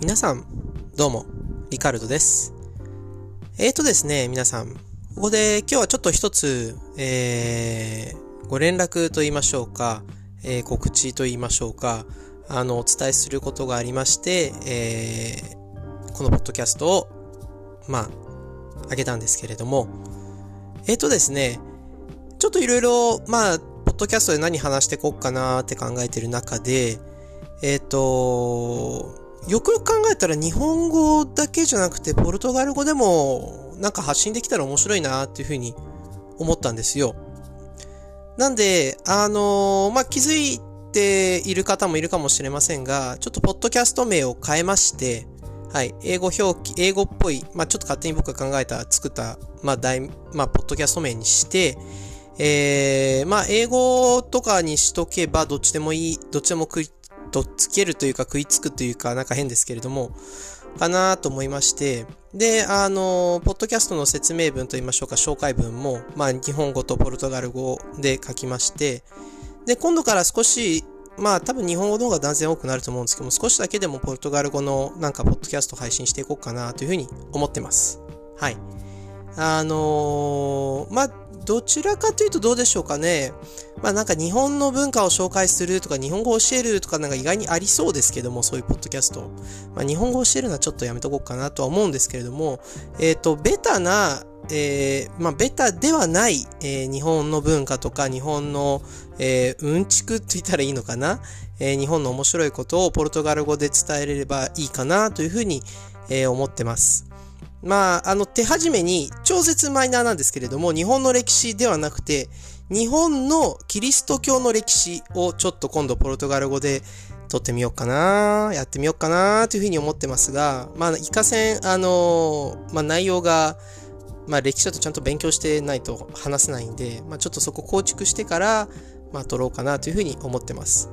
皆さん、どうも、リカルドです。えーとですね、皆さん、ここで今日はちょっと一つ、えー、ご連絡と言いましょうか、えー、告知と言いましょうか、あの、お伝えすることがありまして、えー、このポッドキャストを、まあ、あげたんですけれども、えーとですね、ちょっといろいろ、まあ、ポッドキャストで何話してこうかなーって考えてる中で、えっ、と、よくよく考えたら日本語だけじゃなくてポルトガル語でもなんか発信できたら面白いなっていうふうに思ったんですよ。なんで、あのまあ、気づいている方もいるかもしれませんが、ちょっとポッドキャスト名を変えまして、はい、英語表記、英語っぽい、まあ、ちょっと勝手に僕が考えた、作った、まあ、大、まあ、ポッドキャスト名にして、えー、まあ、英語とかにしとけばどっちでもいい、どっちでも食い、とっつけるというか食いつくというかなんか変ですけれども、かなと思いまして、で、あの、ポッドキャストの説明文といいましょうか、紹介文も、まあ、日本語とポルトガル語で書きまして、で、今度から少し、まあ、多分日本語の方が断然多くなると思うんですけども、少しだけでもポルトガル語のなんか、ポッドキャスト配信していこうかなというふうに思ってます。はい。あのーまあ、どちらかというとどうでしょうかね。まあなんか日本の文化を紹介するとか日本語を教えるとかなんか意外にありそうですけども、そういうポッドキャスト。まあ日本語を教えるのはちょっとやめとこうかなとは思うんですけれども、えっ、と、ベタな、えー、まあベタではない、えー日本の文化とか日本の、えーうんちくって言ったらいいのかな、えー日本の面白いことをポルトガル語で伝えれればいいかなというふうに、えー思ってます。まあ、あの、手始めに、超絶マイナーなんですけれども、日本の歴史ではなくて、日本のキリスト教の歴史をちょっと今度ポルトガル語で撮ってみようかな、やってみようかな、というふうに思ってますが、まあ、いかせん、あの、まあ、内容が、まあ、歴史だとちゃんと勉強してないと話せないんで、まあ、ちょっとそこ構築してから、まあ、撮ろうかなというふうに思ってます。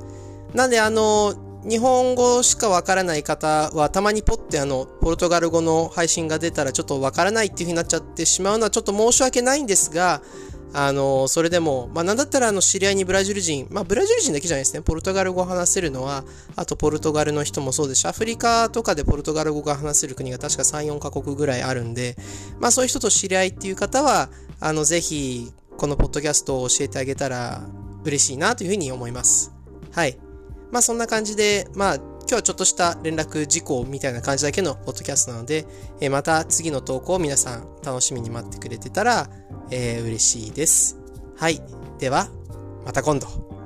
なんで、あの、日本語しかわからない方は、たまにポッてあの、ポルトガル語の配信が出たらちょっとわからないっていう風になっちゃってしまうのはちょっと申し訳ないんですが、あの、それでも、まあ、なんだったらあの、知り合いにブラジル人、まあ、ブラジル人だけじゃないですね、ポルトガル語を話せるのは、あとポルトガルの人もそうですし、アフリカとかでポルトガル語が話せる国が確か3、4カ国ぐらいあるんで、まあ、そういう人と知り合いっていう方は、あの、ぜひ、このポッドキャストを教えてあげたら嬉しいなというふうに思います。はい。まあそんな感じで、まあ今日はちょっとした連絡事項みたいな感じだけのポッドキャストなので、えーまた次の投稿を皆さん楽しみに待ってくれてたら、えー嬉しいです。はい。では、また今度。